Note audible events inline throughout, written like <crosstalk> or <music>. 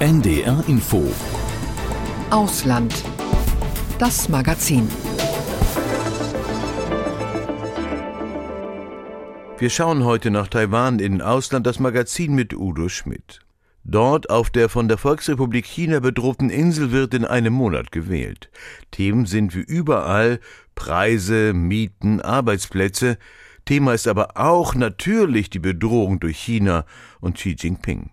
NDR Info Ausland. Das Magazin. Wir schauen heute nach Taiwan in Ausland das Magazin mit Udo Schmidt. Dort auf der von der Volksrepublik China bedrohten Insel wird in einem Monat gewählt. Themen sind wie überall Preise, Mieten, Arbeitsplätze. Thema ist aber auch natürlich die Bedrohung durch China und Xi Jinping.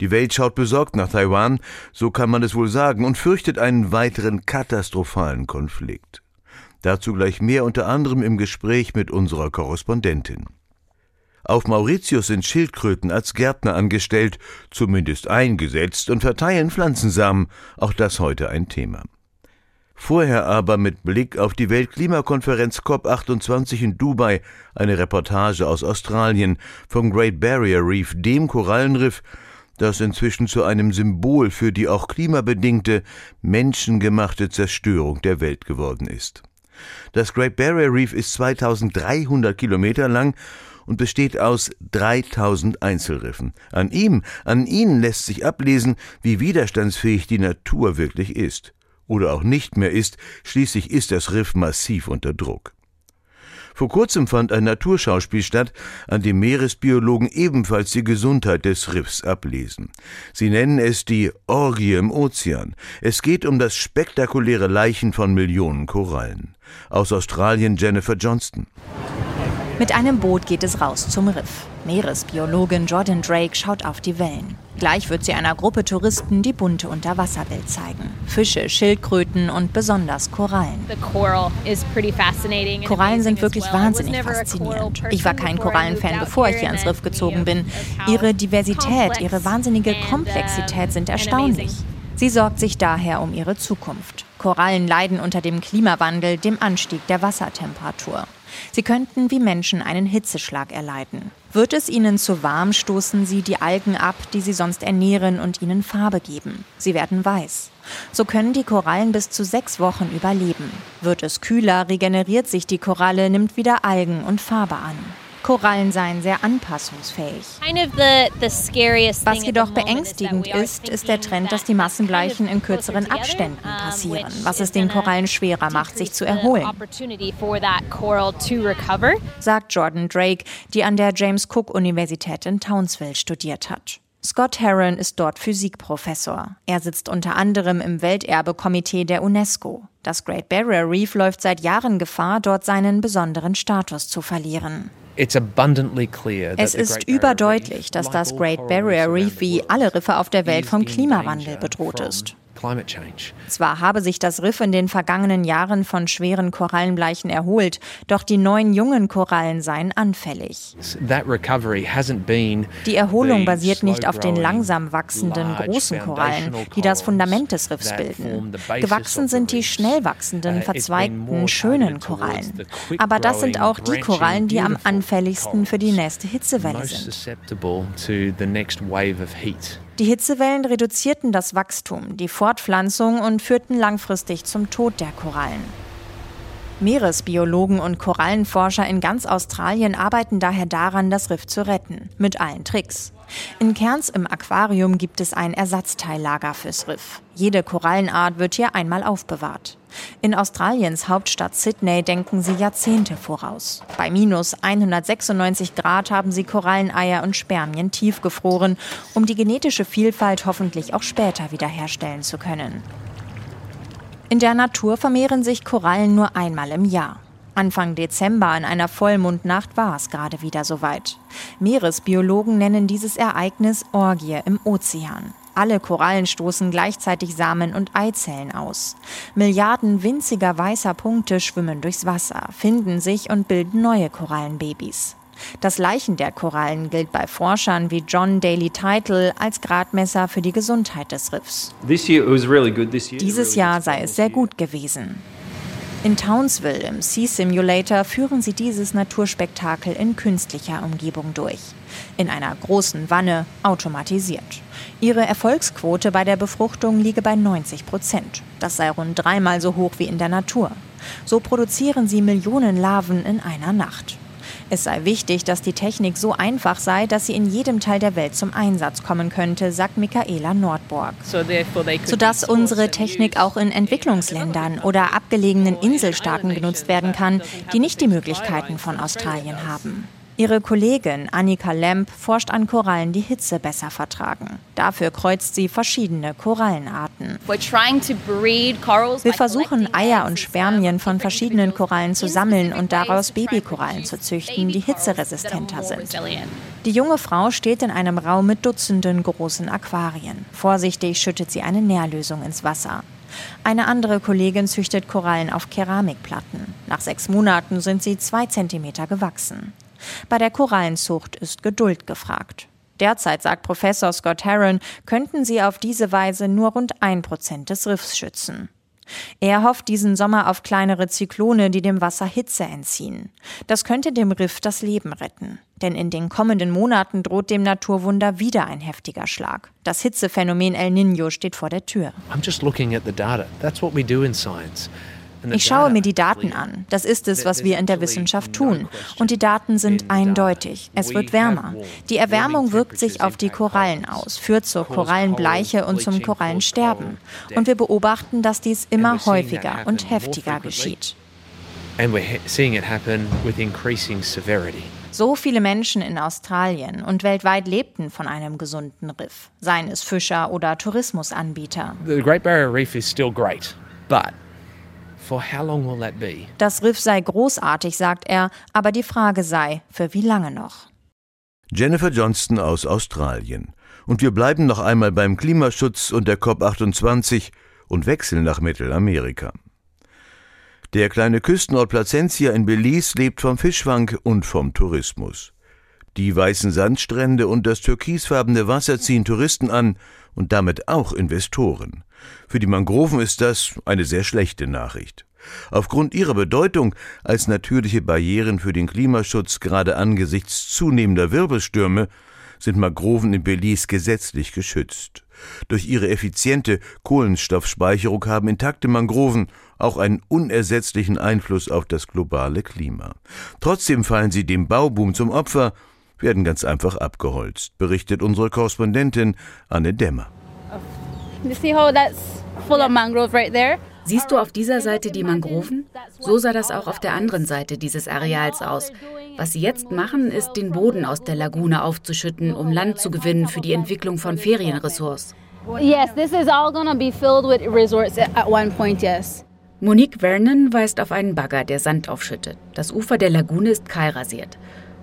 Die Welt schaut besorgt nach Taiwan, so kann man es wohl sagen, und fürchtet einen weiteren katastrophalen Konflikt. Dazu gleich mehr unter anderem im Gespräch mit unserer Korrespondentin. Auf Mauritius sind Schildkröten als Gärtner angestellt, zumindest eingesetzt und verteilen Pflanzensamen, auch das heute ein Thema. Vorher aber mit Blick auf die Weltklimakonferenz COP28 in Dubai eine Reportage aus Australien vom Great Barrier Reef, dem Korallenriff, das inzwischen zu einem Symbol für die auch klimabedingte, menschengemachte Zerstörung der Welt geworden ist. Das Great Barrier Reef ist 2300 Kilometer lang und besteht aus 3000 Einzelriffen. An ihm, an ihnen lässt sich ablesen, wie widerstandsfähig die Natur wirklich ist. Oder auch nicht mehr ist, schließlich ist das Riff massiv unter Druck. Vor kurzem fand ein Naturschauspiel statt, an dem Meeresbiologen ebenfalls die Gesundheit des Riffs ablesen. Sie nennen es die Orgie im Ozean. Es geht um das spektakuläre Leichen von Millionen Korallen. Aus Australien Jennifer Johnston. Mit einem Boot geht es raus zum Riff. Meeresbiologin Jordan Drake schaut auf die Wellen. Gleich wird sie einer Gruppe Touristen die bunte Unterwasserwelt zeigen. Fische, Schildkröten und besonders Korallen. Korallen sind wirklich wahnsinnig faszinierend. Ich war kein Korallenfan, bevor ich hier ans Riff gezogen bin. Ihre Diversität, ihre wahnsinnige Komplexität sind erstaunlich. Sie sorgt sich daher um ihre Zukunft. Korallen leiden unter dem Klimawandel, dem Anstieg der Wassertemperatur. Sie könnten wie Menschen einen Hitzeschlag erleiden. Wird es ihnen zu warm, stoßen sie die Algen ab, die sie sonst ernähren und ihnen Farbe geben. Sie werden weiß. So können die Korallen bis zu sechs Wochen überleben. Wird es kühler, regeneriert sich die Koralle, nimmt wieder Algen und Farbe an. Korallen seien sehr anpassungsfähig. Was jedoch beängstigend ist, ist der Trend, dass die Massengleichen in kürzeren Abständen passieren, was es den Korallen schwerer macht, sich zu erholen. Sagt Jordan Drake, die an der James Cook Universität in Townsville studiert hat. Scott Heron ist dort Physikprofessor. Er sitzt unter anderem im Welterbekomitee der UNESCO. Das Great Barrier Reef läuft seit Jahren Gefahr, dort seinen besonderen Status zu verlieren. Es ist überdeutlich, dass das Great Barrier Reef wie alle Riffe auf der Welt vom Klimawandel bedroht ist. Zwar habe sich das Riff in den vergangenen Jahren von schweren Korallenbleichen erholt, doch die neuen jungen Korallen seien anfällig. Die Erholung basiert nicht auf den langsam wachsenden großen Korallen, die das Fundament des Riffs bilden. Gewachsen sind die schnell wachsenden, uh, verzweigten, schönen Korallen. Aber das sind auch die Korallen, die am anfälligsten für die nächste Hitzewelle sind. Die Hitzewellen reduzierten das Wachstum, die Fortpflanzung und führten langfristig zum Tod der Korallen. Meeresbiologen und Korallenforscher in ganz Australien arbeiten daher daran, das Riff zu retten, mit allen Tricks. In Cairns im Aquarium gibt es ein Ersatzteillager fürs Riff. Jede Korallenart wird hier einmal aufbewahrt. In Australiens Hauptstadt Sydney denken sie Jahrzehnte voraus. Bei minus 196 Grad haben sie Koralleneier und Spermien tiefgefroren, um die genetische Vielfalt hoffentlich auch später wiederherstellen zu können. In der Natur vermehren sich Korallen nur einmal im Jahr. Anfang Dezember an einer Vollmondnacht war es gerade wieder soweit. Meeresbiologen nennen dieses Ereignis Orgie im Ozean. Alle Korallen stoßen gleichzeitig Samen und Eizellen aus. Milliarden winziger weißer Punkte schwimmen durchs Wasser, finden sich und bilden neue Korallenbabys. Das Leichen der Korallen gilt bei Forschern wie John Daly Title als Gradmesser für die Gesundheit des Riffs. Dieses Jahr sei es sehr gut gewesen. In Townsville im Sea Simulator führen sie dieses Naturspektakel in künstlicher Umgebung durch. In einer großen Wanne, automatisiert. Ihre Erfolgsquote bei der Befruchtung liege bei 90 Prozent. Das sei rund dreimal so hoch wie in der Natur. So produzieren sie Millionen Larven in einer Nacht. Es sei wichtig, dass die Technik so einfach sei, dass sie in jedem Teil der Welt zum Einsatz kommen könnte, sagt Michaela Nordborg. Sodass unsere Technik auch in Entwicklungsländern oder abgelegenen Inselstaaten genutzt werden kann, die nicht die Möglichkeiten von Australien haben. Ihre Kollegin Annika Lemp forscht an Korallen, die Hitze besser vertragen. Dafür kreuzt sie verschiedene Korallenarten. Wir versuchen Eier und Spermien von verschiedenen Korallen zu sammeln und daraus Babykorallen zu züchten, die hitzeresistenter sind. Die junge Frau steht in einem Raum mit Dutzenden großen Aquarien. Vorsichtig schüttet sie eine Nährlösung ins Wasser. Eine andere Kollegin züchtet Korallen auf Keramikplatten. Nach sechs Monaten sind sie zwei Zentimeter gewachsen. Bei der Korallenzucht ist Geduld gefragt. Derzeit, sagt Professor Scott Herron, könnten sie auf diese Weise nur rund ein Prozent des Riffs schützen. Er hofft diesen Sommer auf kleinere Zyklone, die dem Wasser Hitze entziehen. Das könnte dem Riff das Leben retten. Denn in den kommenden Monaten droht dem Naturwunder wieder ein heftiger Schlag. Das Hitzephänomen El Niño steht vor der Tür. I'm just looking at the data. That's what we do in science. Ich schaue mir die Daten an. Das ist es, was wir in der Wissenschaft tun. Und die Daten sind eindeutig. Es wird wärmer. Die Erwärmung wirkt sich auf die Korallen aus, führt zur Korallenbleiche und zum Korallensterben. Und wir beobachten, dass dies immer häufiger und heftiger geschieht. So viele Menschen in Australien und weltweit lebten von einem gesunden Riff, seien es Fischer oder Tourismusanbieter. The Great Barrier Reef is still great, but das Riff sei großartig, sagt er, aber die Frage sei, für wie lange noch? Jennifer Johnston aus Australien. Und wir bleiben noch einmal beim Klimaschutz und der COP28 und wechseln nach Mittelamerika. Der kleine Küstenort Placentia in Belize lebt vom Fischfang und vom Tourismus. Die weißen Sandstrände und das türkisfarbene Wasser ziehen Touristen an und damit auch Investoren. Für die Mangroven ist das eine sehr schlechte Nachricht. Aufgrund ihrer Bedeutung als natürliche Barrieren für den Klimaschutz gerade angesichts zunehmender Wirbelstürme sind Mangroven in Belize gesetzlich geschützt. Durch ihre effiziente Kohlenstoffspeicherung haben intakte Mangroven auch einen unersetzlichen Einfluss auf das globale Klima. Trotzdem fallen sie dem Bauboom zum Opfer, werden ganz einfach abgeholzt, berichtet unsere Korrespondentin Anne Dämmer. Siehst du auf dieser Seite die Mangroven? So sah das auch auf der anderen Seite dieses Areals aus. Was sie jetzt machen, ist, den Boden aus der Lagune aufzuschütten, um Land zu gewinnen für die Entwicklung von Ferienressorts. Yes, this is all gonna be filled with resorts at one point, yes. Monique Vernon weist auf einen Bagger, der Sand aufschüttet. Das Ufer der Lagune ist kahlrasiert.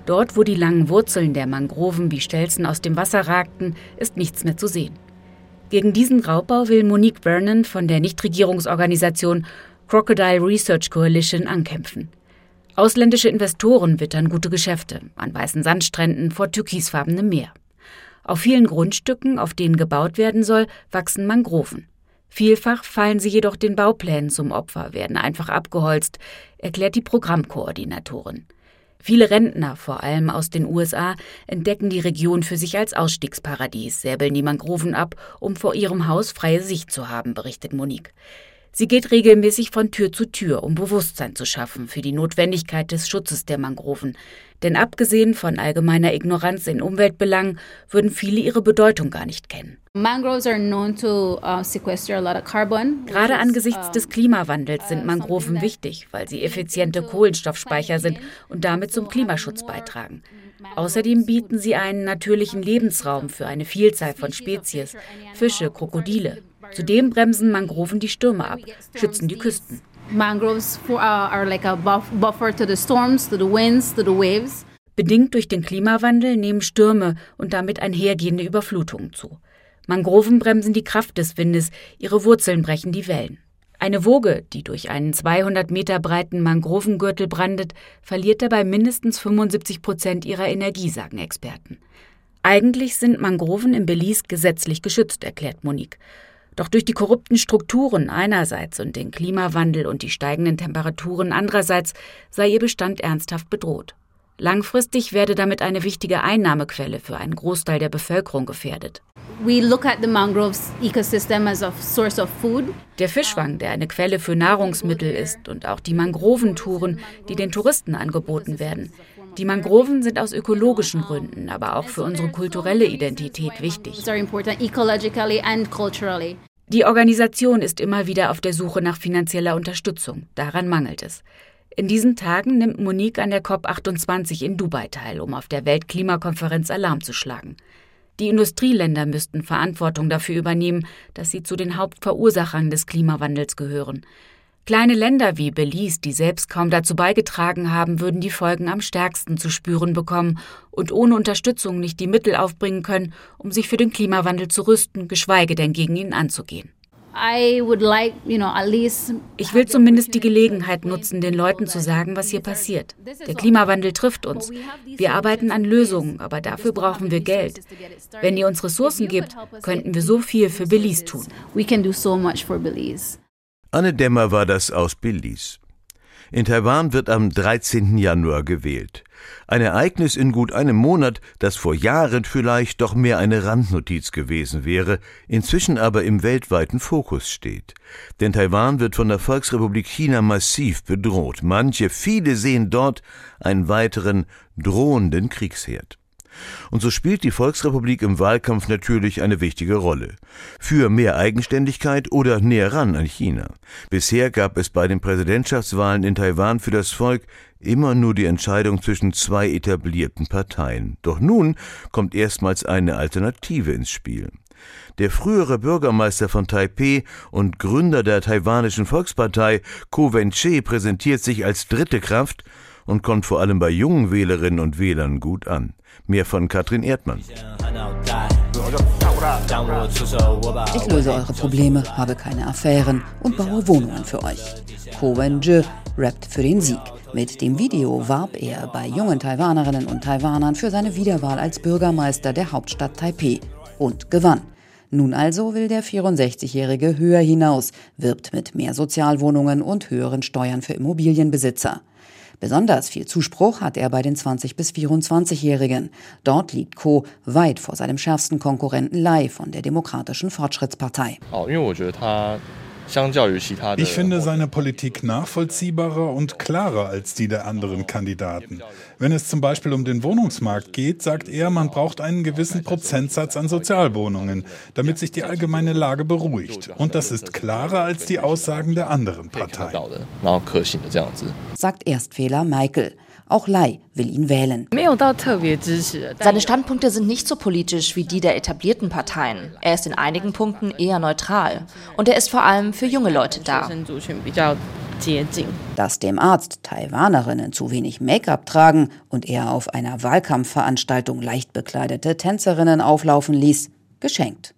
Dort, wo die langen Wurzeln der Mangroven wie Stelzen aus dem Wasser ragten, ist nichts mehr zu sehen. Gegen diesen Raubbau will Monique Vernon von der Nichtregierungsorganisation Crocodile Research Coalition ankämpfen. Ausländische Investoren wittern gute Geschäfte an weißen Sandstränden vor türkisfarbenem Meer. Auf vielen Grundstücken, auf denen gebaut werden soll, wachsen Mangroven. Vielfach fallen sie jedoch den Bauplänen zum Opfer, werden einfach abgeholzt, erklärt die Programmkoordinatorin. Viele Rentner, vor allem aus den USA, entdecken die Region für sich als Ausstiegsparadies, säbeln die Mangroven ab, um vor ihrem Haus freie Sicht zu haben, berichtet Monique. Sie geht regelmäßig von Tür zu Tür, um Bewusstsein zu schaffen für die Notwendigkeit des Schutzes der Mangroven. Denn abgesehen von allgemeiner Ignoranz in Umweltbelangen würden viele ihre Bedeutung gar nicht kennen. Uh, Gerade angesichts des Klimawandels sind Mangroven wichtig, weil sie effiziente Kohlenstoffspeicher sind und damit zum Klimaschutz beitragen. Außerdem bieten sie einen natürlichen Lebensraum für eine Vielzahl von Spezies, Fische, Krokodile. Zudem bremsen Mangroven die Stürme ab, schützen die Küsten. Bedingt durch den Klimawandel nehmen Stürme und damit einhergehende Überflutungen zu. Mangroven bremsen die Kraft des Windes, ihre Wurzeln brechen die Wellen. Eine Woge, die durch einen 200 Meter breiten Mangrovengürtel brandet, verliert dabei mindestens 75 Prozent ihrer Energie, sagen Experten. Eigentlich sind Mangroven im Belize gesetzlich geschützt, erklärt Monique. Doch durch die korrupten Strukturen einerseits und den Klimawandel und die steigenden Temperaturen andererseits sei ihr Bestand ernsthaft bedroht. Langfristig werde damit eine wichtige Einnahmequelle für einen Großteil der Bevölkerung gefährdet. Der Fischfang, der eine Quelle für Nahrungsmittel ist, und auch die Mangroventouren, die den Touristen angeboten werden. Die Mangroven sind aus ökologischen Gründen, aber auch für unsere kulturelle Identität wichtig. Die Organisation ist immer wieder auf der Suche nach finanzieller Unterstützung. Daran mangelt es. In diesen Tagen nimmt Monique an der COP28 in Dubai teil, um auf der Weltklimakonferenz Alarm zu schlagen. Die Industrieländer müssten Verantwortung dafür übernehmen, dass sie zu den Hauptverursachern des Klimawandels gehören. Kleine Länder wie Belize, die selbst kaum dazu beigetragen haben, würden die Folgen am stärksten zu spüren bekommen und ohne Unterstützung nicht die Mittel aufbringen können, um sich für den Klimawandel zu rüsten, geschweige denn gegen ihn anzugehen. Ich will zumindest die Gelegenheit nutzen, den Leuten zu sagen, was hier passiert. Der Klimawandel trifft uns. Wir arbeiten an Lösungen, aber dafür brauchen wir Geld. Wenn ihr uns Ressourcen gebt, könnten wir so viel für Belize tun. Anne Dämmer war das aus Belize. In Taiwan wird am 13. Januar gewählt. Ein Ereignis in gut einem Monat, das vor Jahren vielleicht doch mehr eine Randnotiz gewesen wäre, inzwischen aber im weltweiten Fokus steht. Denn Taiwan wird von der Volksrepublik China massiv bedroht. Manche, viele sehen dort einen weiteren drohenden Kriegsherd. Und so spielt die Volksrepublik im Wahlkampf natürlich eine wichtige Rolle. Für mehr Eigenständigkeit oder näher ran an China. Bisher gab es bei den Präsidentschaftswahlen in Taiwan für das Volk immer nur die Entscheidung zwischen zwei etablierten Parteien. Doch nun kommt erstmals eine Alternative ins Spiel. Der frühere Bürgermeister von Taipeh und Gründer der taiwanischen Volkspartei, Ko Wen-che, präsentiert sich als dritte Kraft und kommt vor allem bei jungen Wählerinnen und Wählern gut an. Mehr von Katrin Erdmann. Ich löse eure Probleme, habe keine Affären und baue Wohnungen für euch. Ko Wen-je rappt für den Sieg. Mit dem Video warb er bei jungen Taiwanerinnen und Taiwanern für seine Wiederwahl als Bürgermeister der Hauptstadt Taipeh und gewann. Nun also will der 64-Jährige höher hinaus, wirbt mit mehr Sozialwohnungen und höheren Steuern für Immobilienbesitzer. Besonders viel Zuspruch hat er bei den 20- bis 24-Jährigen. Dort liegt Co. weit vor seinem schärfsten Konkurrenten Lai von der Demokratischen Fortschrittspartei. Ich finde seine Politik nachvollziehbarer und klarer als die der anderen Kandidaten. Wenn es zum Beispiel um den Wohnungsmarkt geht, sagt er, man braucht einen gewissen Prozentsatz an Sozialwohnungen, damit sich die allgemeine Lage beruhigt. Und das ist klarer als die Aussagen der anderen Parteien. Sagt Erstfehler Michael. Auch Lai will ihn wählen. Seine Standpunkte sind nicht so politisch wie die der etablierten Parteien. Er ist in einigen Punkten eher neutral. Und er ist vor allem für junge Leute da. Dass dem Arzt Taiwanerinnen zu wenig Make-up tragen und er auf einer Wahlkampfveranstaltung leicht bekleidete Tänzerinnen auflaufen ließ, geschenkt.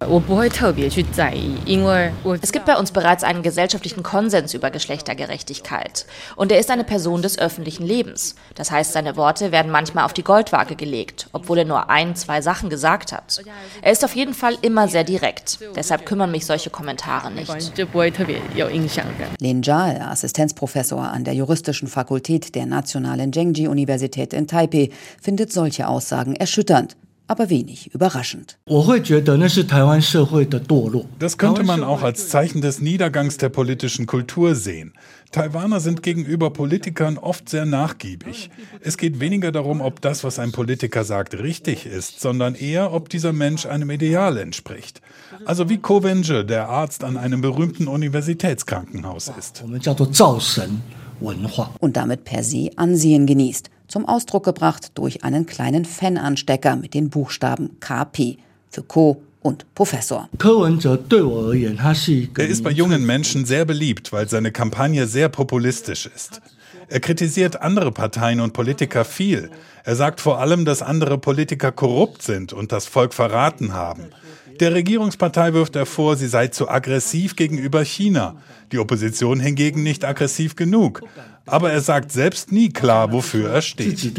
Es gibt bei uns bereits einen gesellschaftlichen Konsens über Geschlechtergerechtigkeit. Und er ist eine Person des öffentlichen Lebens. Das heißt, seine Worte werden manchmal auf die Goldwaage gelegt, obwohl er nur ein, zwei Sachen gesagt hat. Er ist auf jeden Fall immer sehr direkt. Deshalb kümmern mich solche Kommentare nicht. Lin Jia, Assistenzprofessor an der juristischen Fakultät der Nationalen Zhengji-Universität in Taipei, findet solche Aussagen erschütternd aber wenig überraschend. Das könnte man auch als Zeichen des Niedergangs der politischen Kultur sehen. Taiwaner sind gegenüber Politikern oft sehr nachgiebig. Es geht weniger darum, ob das, was ein Politiker sagt, richtig ist, sondern eher, ob dieser Mensch einem Ideal entspricht. Also wie Ko Wen-je, der Arzt an einem berühmten Universitätskrankenhaus ist. Und damit per se Ansehen genießt zum Ausdruck gebracht durch einen kleinen Fan-Anstecker mit den Buchstaben KP für Co und Professor. Er ist bei jungen Menschen sehr beliebt, weil seine Kampagne sehr populistisch ist. Er kritisiert andere Parteien und Politiker viel. Er sagt vor allem, dass andere Politiker korrupt sind und das Volk verraten haben. Der Regierungspartei wirft er vor, sie sei zu aggressiv gegenüber China, die Opposition hingegen nicht aggressiv genug. Aber er sagt selbst nie klar, wofür er steht.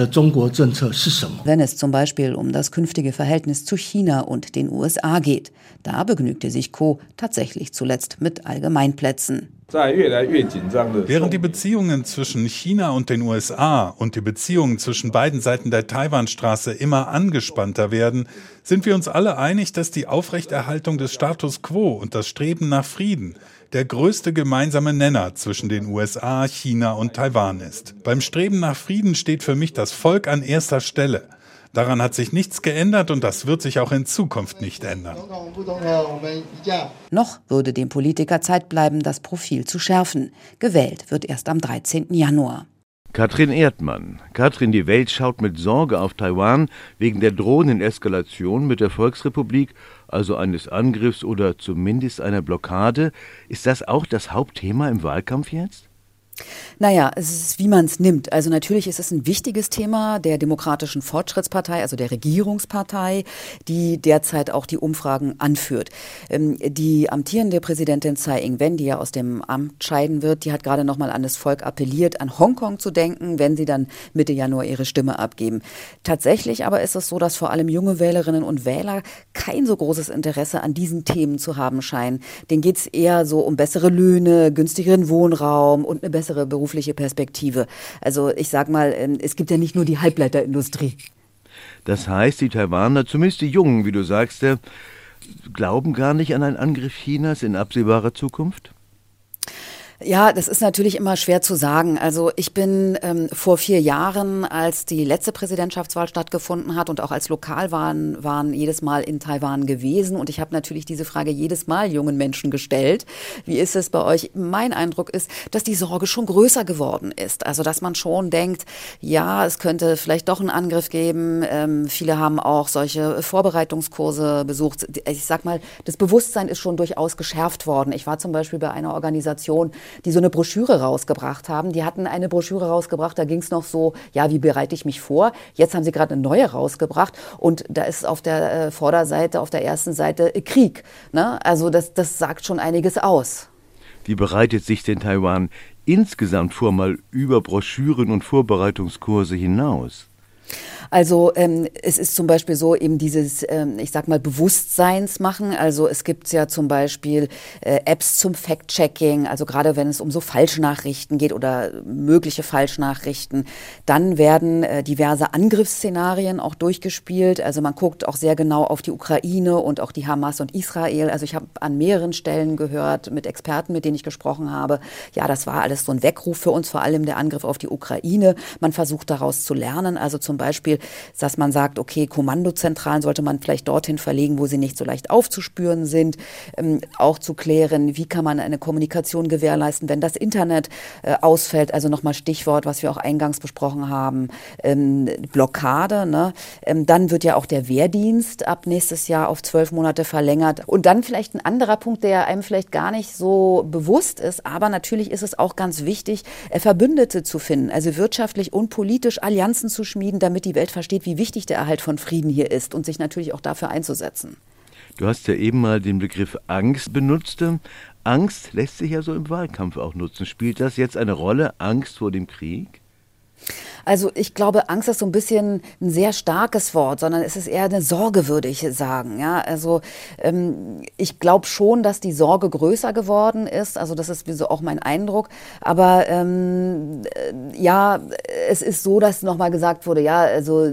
Wenn es zum Beispiel um das künftige Verhältnis zu China und den USA geht, da begnügte sich Co. tatsächlich zuletzt mit Allgemeinplätzen. Während die Beziehungen zwischen China und den USA und die Beziehungen zwischen beiden Seiten der Taiwanstraße immer angespannter werden, sind wir uns alle einig, dass die Aufrechterhaltung des Status quo und das Streben nach Frieden der größte gemeinsame Nenner zwischen den USA, China und Taiwan ist. Beim Streben nach Frieden steht für mich das Volk an erster Stelle. Daran hat sich nichts geändert und das wird sich auch in Zukunft nicht ändern. Noch würde dem Politiker Zeit bleiben, das Profil zu schärfen. Gewählt wird erst am 13. Januar. Katrin Erdmann. Katrin, die Welt schaut mit Sorge auf Taiwan wegen der drohenden Eskalation mit der Volksrepublik, also eines Angriffs oder zumindest einer Blockade. Ist das auch das Hauptthema im Wahlkampf jetzt? Naja, es ist, wie man es nimmt. Also natürlich ist es ein wichtiges Thema der Demokratischen Fortschrittspartei, also der Regierungspartei, die derzeit auch die Umfragen anführt. Ähm, die amtierende Präsidentin Tsai Ing-wen, die ja aus dem Amt scheiden wird, die hat gerade noch mal an das Volk appelliert, an Hongkong zu denken, wenn sie dann Mitte Januar ihre Stimme abgeben. Tatsächlich aber ist es so, dass vor allem junge Wählerinnen und Wähler kein so großes Interesse an diesen Themen zu haben scheinen. Denen geht es eher so um bessere Löhne, günstigeren Wohnraum und eine bessere berufliche Perspektive. Also ich sag mal, ähm, es gibt ja nicht nur die Halbleiterindustrie. Das heißt, die Taiwaner, zumindest die Jungen, wie du sagst, äh, glauben gar nicht an einen Angriff Chinas in absehbarer Zukunft? Ja, das ist natürlich immer schwer zu sagen. Also ich bin ähm, vor vier Jahren, als die letzte Präsidentschaftswahl stattgefunden hat und auch als Lokalwahlen waren jedes Mal in Taiwan gewesen und ich habe natürlich diese Frage jedes Mal jungen Menschen gestellt. Wie ist es bei euch? Mein Eindruck ist, dass die Sorge schon größer geworden ist. Also dass man schon denkt, ja, es könnte vielleicht doch einen Angriff geben. Ähm, viele haben auch solche Vorbereitungskurse besucht. Ich sag mal, das Bewusstsein ist schon durchaus geschärft worden. Ich war zum Beispiel bei einer Organisation, die so eine Broschüre rausgebracht haben. Die hatten eine Broschüre rausgebracht, da ging es noch so, ja, wie bereite ich mich vor? Jetzt haben sie gerade eine neue rausgebracht und da ist auf der äh, Vorderseite, auf der ersten Seite äh, Krieg. Ne? Also das, das sagt schon einiges aus. Wie bereitet sich denn Taiwan insgesamt vor, mal über Broschüren und Vorbereitungskurse hinaus? Also ähm, es ist zum Beispiel so eben dieses, ähm, ich sag mal, Bewusstseinsmachen. Also es gibt ja zum Beispiel äh, Apps zum Fact-Checking, also gerade wenn es um so Falschnachrichten geht oder mögliche Falschnachrichten, dann werden äh, diverse Angriffsszenarien auch durchgespielt. Also man guckt auch sehr genau auf die Ukraine und auch die Hamas und Israel. Also ich habe an mehreren Stellen gehört mit Experten, mit denen ich gesprochen habe, ja, das war alles so ein Weckruf für uns, vor allem der Angriff auf die Ukraine. Man versucht daraus zu lernen. Also zum Beispiel dass man sagt, okay, Kommandozentralen sollte man vielleicht dorthin verlegen, wo sie nicht so leicht aufzuspüren sind. Ähm, auch zu klären, wie kann man eine Kommunikation gewährleisten, wenn das Internet äh, ausfällt. Also nochmal Stichwort, was wir auch eingangs besprochen haben, ähm, Blockade. Ne? Ähm, dann wird ja auch der Wehrdienst ab nächstes Jahr auf zwölf Monate verlängert. Und dann vielleicht ein anderer Punkt, der einem vielleicht gar nicht so bewusst ist, aber natürlich ist es auch ganz wichtig, äh, Verbündete zu finden, also wirtschaftlich und politisch Allianzen zu schmieden, damit die Welt versteht, wie wichtig der Erhalt von Frieden hier ist und sich natürlich auch dafür einzusetzen. Du hast ja eben mal den Begriff Angst benutzt. Angst lässt sich ja so im Wahlkampf auch nutzen. Spielt das jetzt eine Rolle, Angst vor dem Krieg? Also ich glaube, Angst ist so ein bisschen ein sehr starkes Wort, sondern es ist eher eine Sorge, würde ich sagen. Ja, also ähm, ich glaube schon, dass die Sorge größer geworden ist. Also das ist so auch mein Eindruck. Aber ähm, äh, ja, es ist so, dass nochmal gesagt wurde, ja, also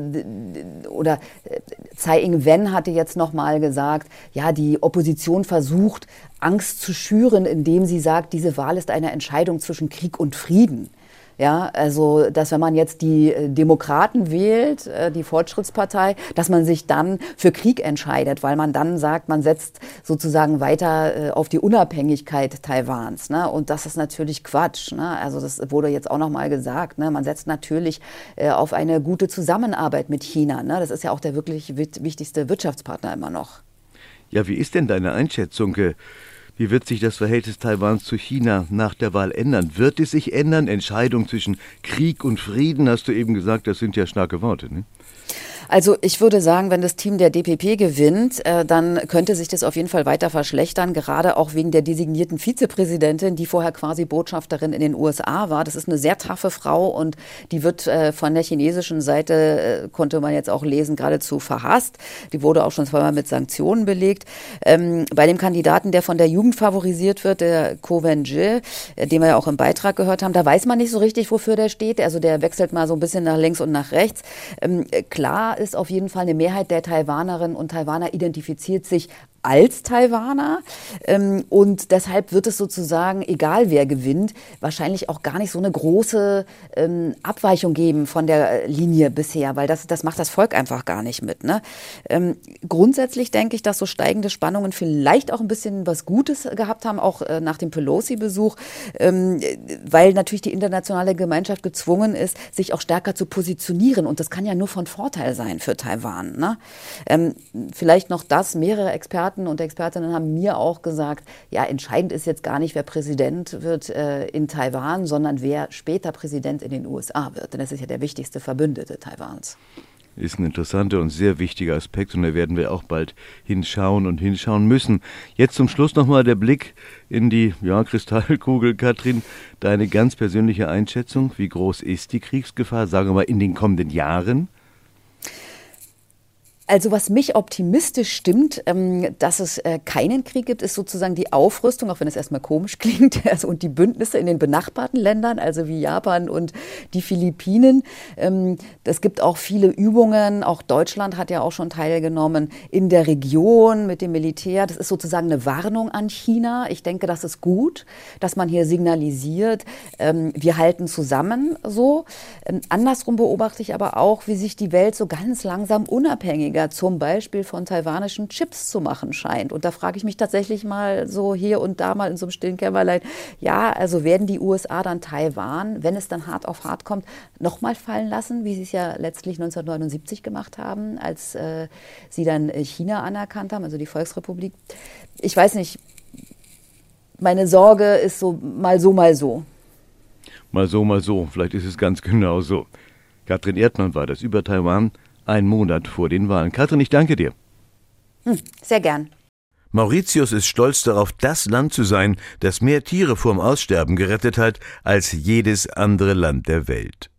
oder äh, Tsai Ing-wen hatte jetzt nochmal gesagt, ja, die Opposition versucht Angst zu schüren, indem sie sagt, diese Wahl ist eine Entscheidung zwischen Krieg und Frieden. Ja, also, dass wenn man jetzt die äh, Demokraten wählt, äh, die Fortschrittspartei, dass man sich dann für Krieg entscheidet, weil man dann sagt, man setzt sozusagen weiter äh, auf die Unabhängigkeit Taiwans. Ne? Und das ist natürlich Quatsch. Ne? Also, das wurde jetzt auch nochmal gesagt. Ne? Man setzt natürlich auf eine gute Zusammenarbeit mit China. Ne? Das ist ja auch der wirklich wichtigste Wirtschaftspartner immer noch. Ja, wie ist denn deine Einschätzung? Wie wird sich das Verhältnis Taiwans zu China nach der Wahl ändern? Wird es sich ändern? Entscheidung zwischen Krieg und Frieden, hast du eben gesagt, das sind ja starke Worte. Ne? Also ich würde sagen, wenn das Team der DPP gewinnt, äh, dann könnte sich das auf jeden Fall weiter verschlechtern, gerade auch wegen der designierten Vizepräsidentin, die vorher quasi Botschafterin in den USA war. Das ist eine sehr taffe Frau und die wird äh, von der chinesischen Seite, äh, konnte man jetzt auch lesen, geradezu verhasst. Die wurde auch schon zweimal mit Sanktionen belegt. Ähm, bei dem Kandidaten, der von der Jugend favorisiert wird, der Ko Wen-je, äh, den wir ja auch im Beitrag gehört haben, da weiß man nicht so richtig, wofür der steht. Also der wechselt mal so ein bisschen nach links und nach rechts. Ähm, klar ist auf jeden Fall eine Mehrheit der Taiwanerinnen und Taiwaner identifiziert sich als Taiwaner. Ähm, und deshalb wird es sozusagen, egal wer gewinnt, wahrscheinlich auch gar nicht so eine große ähm, Abweichung geben von der Linie bisher, weil das, das macht das Volk einfach gar nicht mit. Ne? Ähm, grundsätzlich denke ich, dass so steigende Spannungen vielleicht auch ein bisschen was Gutes gehabt haben, auch äh, nach dem Pelosi-Besuch, weil natürlich die internationale Gemeinschaft gezwungen ist, sich auch stärker zu positionieren. Und das kann ja nur von Vorteil sein für Taiwan. Ne? Vielleicht noch das, mehrere Experten Experten und Expertinnen haben mir auch gesagt, ja, entscheidend ist jetzt gar nicht, wer Präsident wird äh, in Taiwan, sondern wer später Präsident in den USA wird. Denn das ist ja der wichtigste Verbündete Taiwans ist ein interessanter und sehr wichtiger Aspekt und da werden wir auch bald hinschauen und hinschauen müssen. Jetzt zum Schluss nochmal der Blick in die ja, Kristallkugel, Katrin. Deine ganz persönliche Einschätzung, wie groß ist die Kriegsgefahr, sagen wir mal, in den kommenden Jahren? Also was mich optimistisch stimmt, ähm, dass es äh, keinen Krieg gibt, ist sozusagen die Aufrüstung, auch wenn es erstmal komisch <laughs> klingt, also, und die Bündnisse in den benachbarten Ländern, also wie Japan und die Philippinen. Ähm, es gibt auch viele Übungen, auch Deutschland hat ja auch schon teilgenommen in der Region mit dem Militär. Das ist sozusagen eine Warnung an China. Ich denke, das ist gut, dass man hier signalisiert, ähm, wir halten zusammen so. Andersrum beobachte ich aber auch, wie sich die Welt so ganz langsam unabhängiger weniger zum Beispiel von taiwanischen Chips zu machen scheint. Und da frage ich mich tatsächlich mal so hier und da mal in so einem stillen Kämmerlein, ja, also werden die USA dann Taiwan, wenn es dann hart auf hart kommt, nochmal fallen lassen, wie sie es ja letztlich 1979 gemacht haben, als äh, sie dann China anerkannt haben, also die Volksrepublik. Ich weiß nicht, meine Sorge ist so mal so, mal so. Mal so, mal so. Vielleicht ist es ganz genau so. Katrin Erdmann war das über Taiwan ein Monat vor den Wahlen. Katrin, ich danke dir. Hm, sehr gern. Mauritius ist stolz darauf, das Land zu sein, das mehr Tiere vorm Aussterben gerettet hat als jedes andere Land der Welt.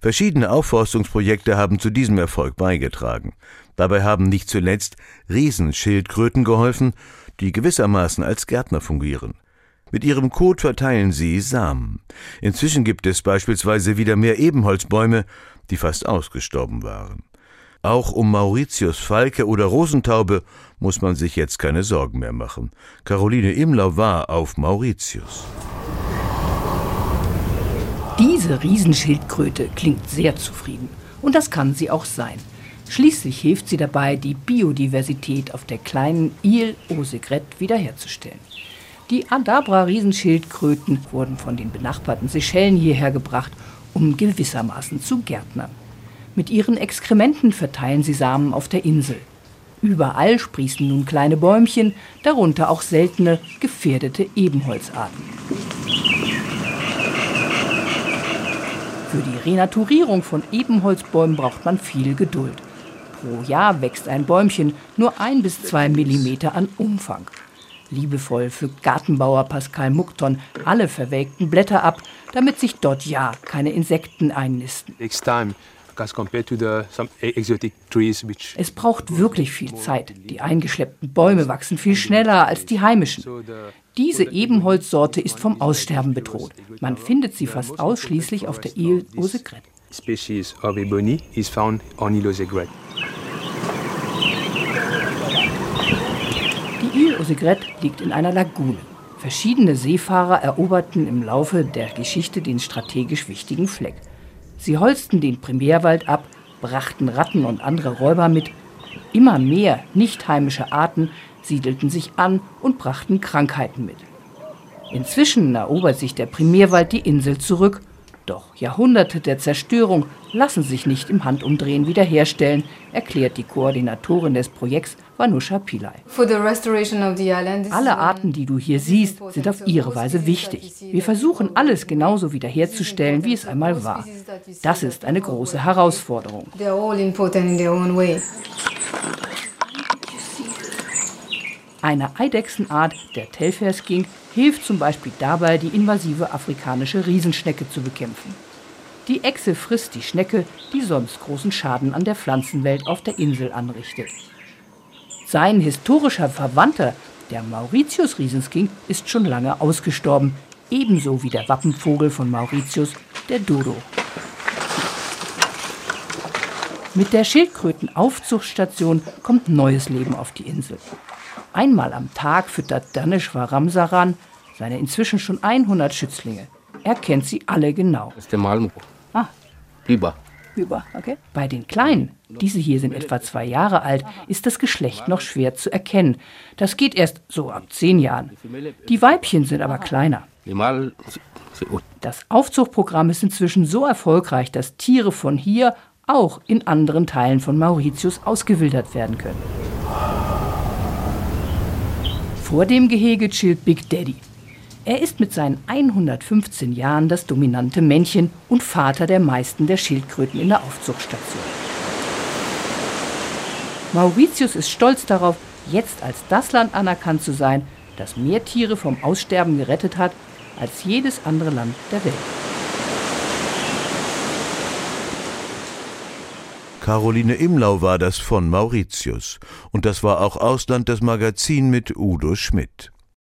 Verschiedene Aufforstungsprojekte haben zu diesem Erfolg beigetragen. Dabei haben nicht zuletzt Riesenschildkröten geholfen, die gewissermaßen als Gärtner fungieren. Mit ihrem Kot verteilen sie Samen. Inzwischen gibt es beispielsweise wieder mehr Ebenholzbäume, die fast ausgestorben waren. Auch um Mauritius Falke oder Rosentaube muss man sich jetzt keine Sorgen mehr machen. Caroline Imlau war auf Mauritius. Diese Riesenschildkröte klingt sehr zufrieden. Und das kann sie auch sein. Schließlich hilft sie dabei, die Biodiversität auf der kleinen Ile aux Segrets wiederherzustellen. Die Adabra-Riesenschildkröten wurden von den benachbarten Seychellen hierher gebracht, um gewissermaßen zu gärtnern. Mit ihren Exkrementen verteilen sie Samen auf der Insel. Überall sprießen nun kleine Bäumchen, darunter auch seltene, gefährdete Ebenholzarten. Für die Renaturierung von Ebenholzbäumen braucht man viel Geduld. Pro Jahr wächst ein Bäumchen nur ein bis zwei Millimeter an Umfang. Liebevoll pflückt Gartenbauer Pascal Mukton alle verwelkten Blätter ab, damit sich dort ja keine Insekten einnisten. Es braucht wirklich viel Zeit. Die eingeschleppten Bäume wachsen viel schneller als die heimischen. Diese Ebenholzsorte ist vom Aussterben bedroht. Man findet sie fast ausschließlich auf der Ile aux. Species of ebony is found on aux. Die Ile aux liegt in einer Lagune. Verschiedene Seefahrer eroberten im Laufe der Geschichte den strategisch wichtigen Fleck. Sie holzten den Primärwald ab, brachten Ratten und andere Räuber mit. Immer mehr nicht heimische Arten siedelten sich an und brachten Krankheiten mit. Inzwischen erobert sich der Primärwald die Insel zurück Doch Jahrhunderte der Zerstörung lassen sich nicht im Handumdrehen wiederherstellen, erklärt die Koordinatorin des Projekts Vanusha Pillai. Alle Arten, die du hier siehst, sind auf ihre Weise wichtig. Wir versuchen alles genauso wiederherzustellen, wie es einmal war. Das ist eine große Herausforderung. Eine Eidechsenart, der Telferskink, hilft zum Beispiel dabei, die invasive afrikanische Riesenschnecke zu bekämpfen. Die Echse frisst die Schnecke, die sonst großen Schaden an der Pflanzenwelt auf der Insel anrichtet. Sein historischer Verwandter, der Mauritius-Riesenskink, ist schon lange ausgestorben, ebenso wie der Wappenvogel von Mauritius, der Dodo. Mit der Schildkrötenaufzuchtstation kommt neues Leben auf die Insel. Einmal am Tag füttert Daneshwar Ramsaran seine inzwischen schon 100 Schützlinge. Er kennt sie alle genau. Das ist der Malmo. Ah. Biber. Biber, okay. Bei den Kleinen, diese hier sind etwa zwei Jahre alt, ist das Geschlecht noch schwer zu erkennen. Das geht erst so ab zehn Jahren. Die Weibchen sind aber kleiner. Das Aufzuchtprogramm ist inzwischen so erfolgreich, dass Tiere von hier auch in anderen Teilen von Mauritius ausgewildert werden können. Vor dem Gehege chillt Big Daddy. Er ist mit seinen 115 Jahren das dominante Männchen und Vater der meisten der Schildkröten in der Aufzuchtstation. Mauritius ist stolz darauf, jetzt als das Land anerkannt zu sein, das mehr Tiere vom Aussterben gerettet hat als jedes andere Land der Welt. Caroline Imlau war das von Mauritius. Und das war auch Ausland das Magazin mit Udo Schmidt.